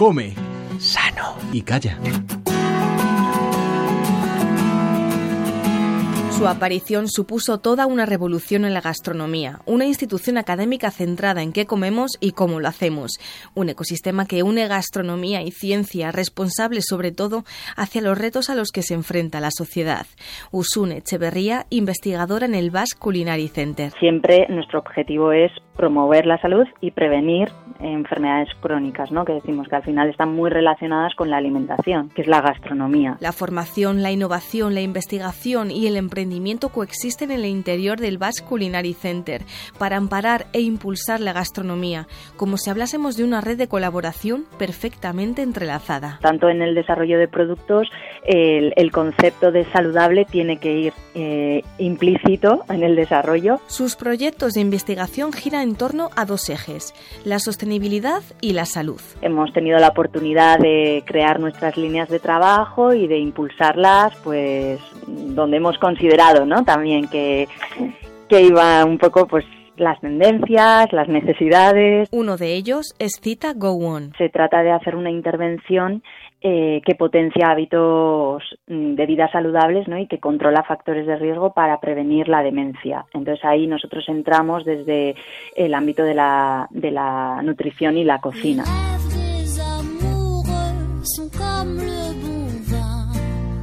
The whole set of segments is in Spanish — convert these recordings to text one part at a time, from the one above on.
Come. Sano. Y calla. Su aparición supuso toda una revolución en la gastronomía, una institución académica centrada en qué comemos y cómo lo hacemos, un ecosistema que une gastronomía y ciencia, responsable sobre todo hacia los retos a los que se enfrenta la sociedad. Usune Echeverría, investigadora en el Basque Culinary Center. Siempre nuestro objetivo es promover la salud y prevenir enfermedades crónicas, ¿no? que decimos que al final están muy relacionadas con la alimentación, que es la gastronomía. La formación, la innovación, la investigación y el emprendimiento coexisten en el interior del Basque Culinary Center para amparar e impulsar la gastronomía, como si hablásemos de una red de colaboración perfectamente entrelazada. Tanto en el desarrollo de productos, el, concepto de saludable tiene que ir eh, implícito en el desarrollo. Sus proyectos de investigación giran en torno a dos ejes, la sostenibilidad y la salud. Hemos tenido la oportunidad de crear nuestras líneas de trabajo y de impulsarlas pues donde hemos considerado ¿no? También que, que iba un poco, pues, las tendencias, las necesidades. Uno de ellos es Cita Go On. Se trata de hacer una intervención eh, que potencia hábitos mm, de vida saludables ¿no? y que controla factores de riesgo para prevenir la demencia. Entonces ahí nosotros entramos desde el ámbito de la, de la nutrición y la cocina.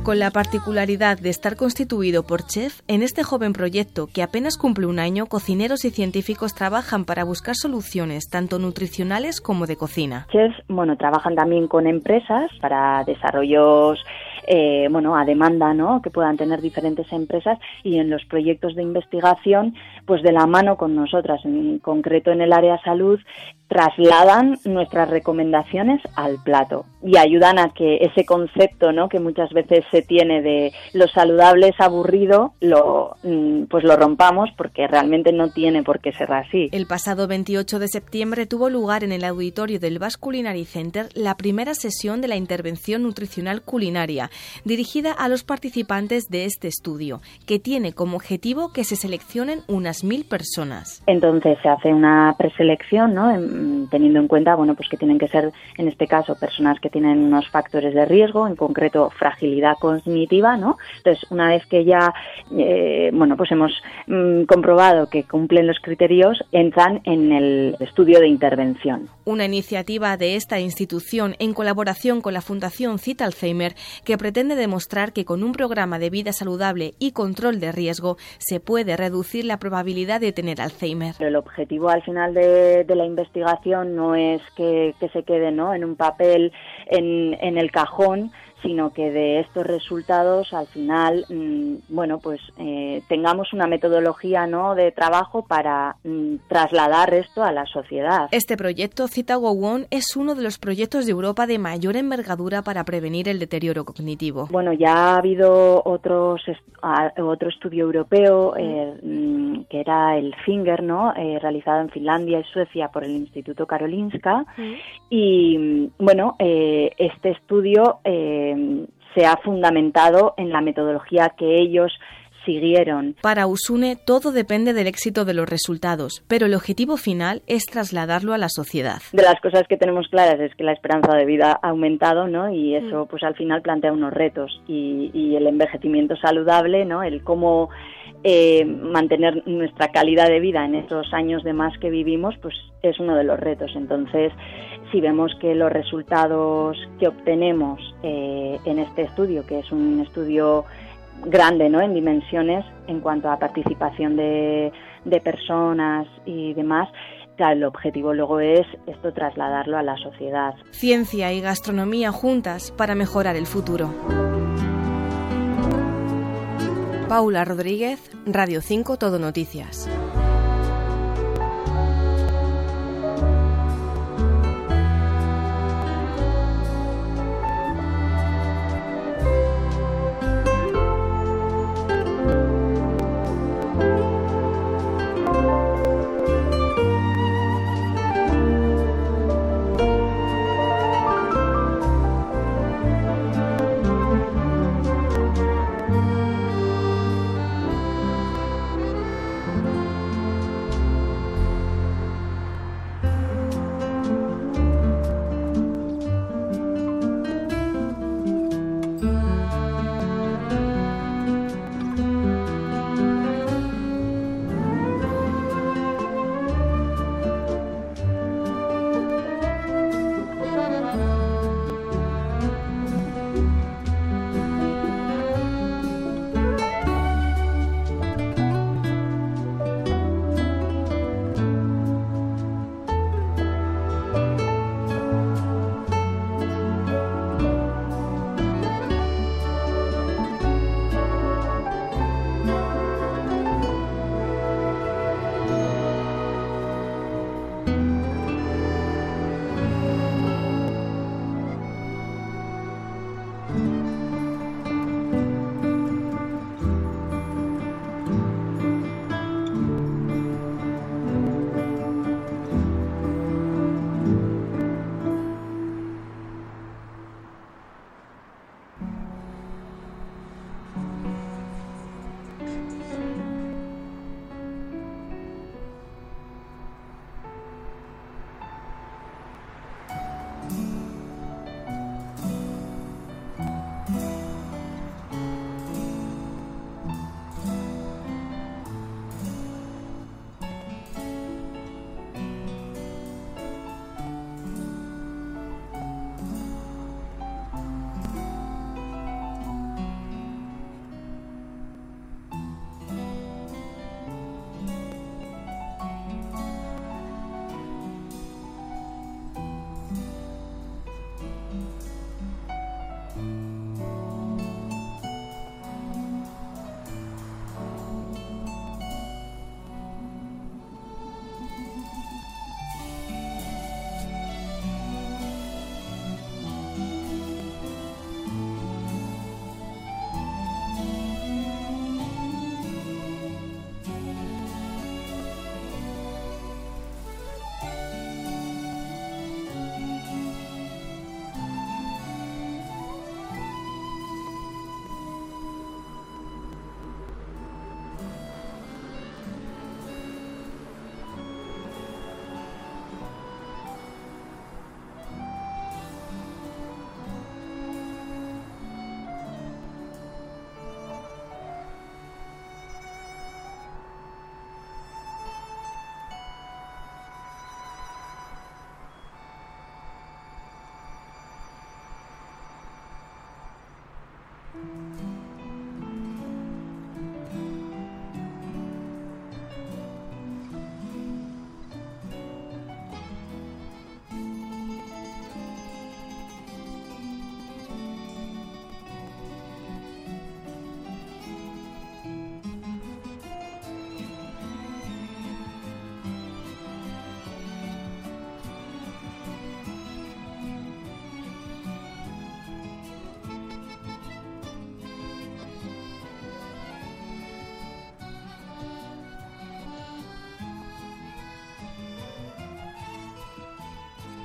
Con la particularidad de estar constituido por chef, en este joven proyecto, que apenas cumple un año, cocineros y científicos trabajan para buscar soluciones tanto nutricionales como de cocina. Chefs, bueno, trabajan también con empresas para desarrollos eh, bueno, a demanda, ¿no? Que puedan tener diferentes empresas y en los proyectos de investigación, pues de la mano con nosotras, en concreto en el área salud, trasladan nuestras recomendaciones al plato y ayudan a que ese concepto ¿no? que muchas veces se tiene de lo saludable es aburrido lo mm, pues lo rompamos porque realmente no tiene por qué ser así. El pasado 28 de septiembre tuvo lugar en el auditorio del Basque Culinary Center la primera sesión de la intervención nutricional culinaria dirigida a los participantes de este estudio que tiene como objetivo que se seleccionen unas mil personas. Entonces se hace una preselección ¿no? Mm, teniendo en cuenta bueno pues que tienen que ser en este caso personas que tienen unos factores de riesgo en concreto fragilidad cognitiva no entonces una vez que ya eh, bueno pues hemos mm, comprobado que cumplen los criterios entran en el estudio de intervención una iniciativa de esta institución en colaboración con la Fundación Cita Alzheimer que pretende demostrar que con un programa de vida saludable y control de riesgo se puede reducir la probabilidad de tener Alzheimer el objetivo al final de, la investigación no es que, se quede ¿no? en un papel en el cajón, sino que de estos resultados al final, mm, bueno, pues eh, tengamos una metodología ¿no? de trabajo para mm, trasladar esto a la sociedad. Este proyecto Cita Gowon es uno de los proyectos de Europa de mayor envergadura para prevenir el deterioro cognitivo. Bueno, ya ha habido otros otro estudio europeo eh, mm, que era el Finger, ¿no? Eh, realizado en Finlandia y Suecia por el Instituto Karolinska y bueno, este estudio se ha fundamentado en la metodología que ellos siguieron. Para Usune todo depende del éxito de los resultados, pero el objetivo final es trasladarlo a la sociedad. De las cosas que tenemos claras es que la esperanza de vida ha aumentado, ¿no? Y eso pues al final plantea unos retos y, y el envejecimiento saludable, ¿no? El cómo eh, mantener nuestra calidad de vida en estos años de más que vivimos, pues es uno de los retos. Entonces, si vemos que los resultados que obtenemos eh, en este estudio, que es un estudio grande ¿no? en dimensiones en cuanto a participación de, de personas y demás, el objetivo luego es esto trasladarlo a la sociedad. Ciencia y gastronomía juntas para mejorar el futuro. Paula Rodríguez, Radio 5 Todo Noticias.